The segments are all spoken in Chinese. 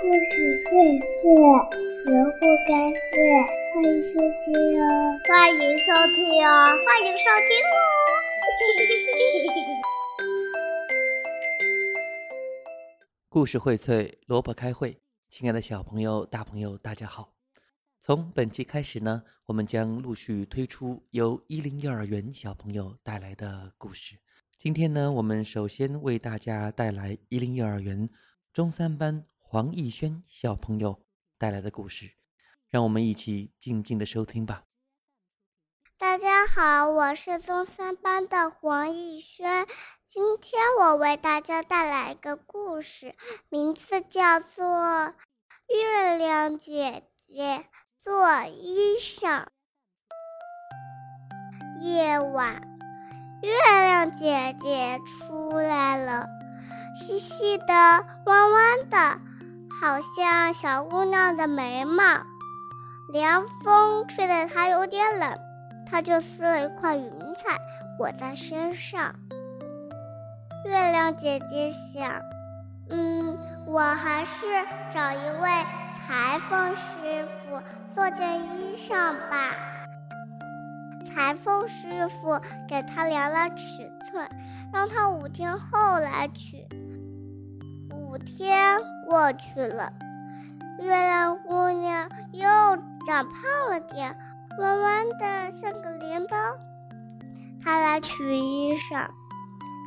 故事会睡，人不该睡。欢迎收听哦，欢迎收听哦，欢迎收听哦。故事荟萃，萝卜开会。亲爱的小朋友、大朋友，大家好！从本期开始呢，我们将陆续推出由一零幼儿园小朋友带来的故事。今天呢，我们首先为大家带来一零幼儿园中三班黄奕轩小朋友带来的故事，让我们一起静静的收听吧。大家好，我是中三班的黄奕轩，今天我为大家带来一个故事，名字叫做《月亮姐姐做衣裳》。夜晚。月亮姐姐出来了，细细的、弯弯的，好像小姑娘的眉毛。凉风吹得她有点冷，她就撕了一块云彩裹在身上。月亮姐姐想：“嗯，我还是找一位裁缝师傅做件衣裳吧。”裁缝师傅给他量了尺寸，让他五天后来取。五天过去了，月亮姑娘又长胖了点，弯弯的像个镰刀。她来取衣裳，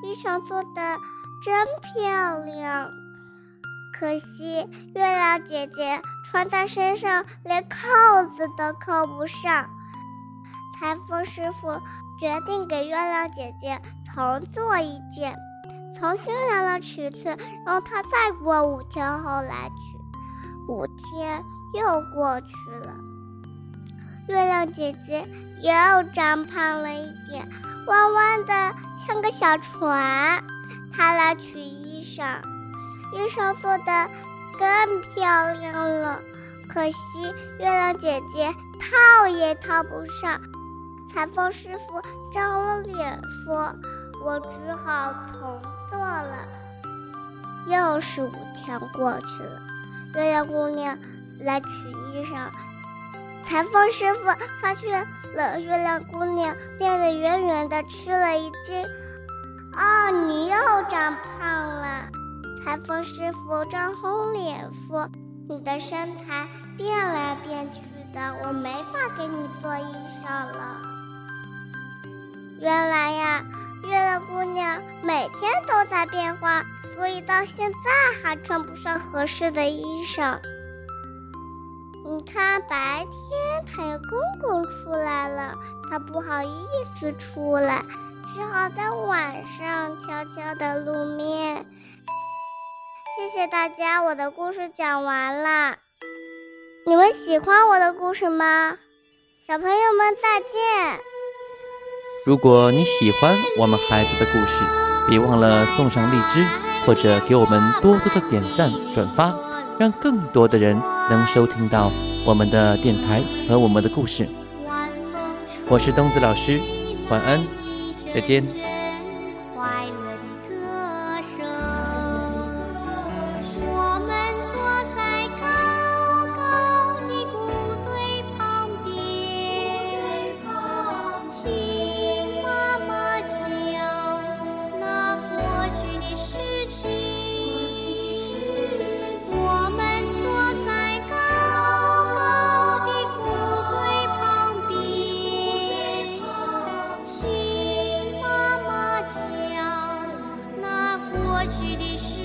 衣裳做的真漂亮，可惜月亮姐姐穿在身上连扣子都扣不上。裁缝师傅决定给月亮姐姐重做一件，重新量了尺寸，然后她再过五天后来取。五天又过去了，月亮姐姐又长胖了一点，弯弯的像个小船。她来取衣裳，衣裳做的更漂亮了，可惜月亮姐姐套也套不上。裁缝师傅张了脸说：“我只好从做了。”又是五天过去了，月亮姑娘来取衣裳，裁缝师傅发现了月亮姑娘变得圆圆的，吃了一惊：“啊，你又长胖了！”裁缝师傅张红脸说：“你的身材变来变去的，我没法给你做衣裳了。”原来，姑娘每天都在变化，所以到现在还穿不上合适的衣裳。你看，白天太阳公公出来了，他不好意思出来，只好在晚上悄悄的露面。谢谢大家，我的故事讲完了。你们喜欢我的故事吗？小朋友们再见。如果你喜欢我们孩子的故事，别忘了送上荔枝，或者给我们多多的点赞转发，让更多的人能收听到我们的电台和我们的故事。我是东子老师，晚安，再见。过去的事。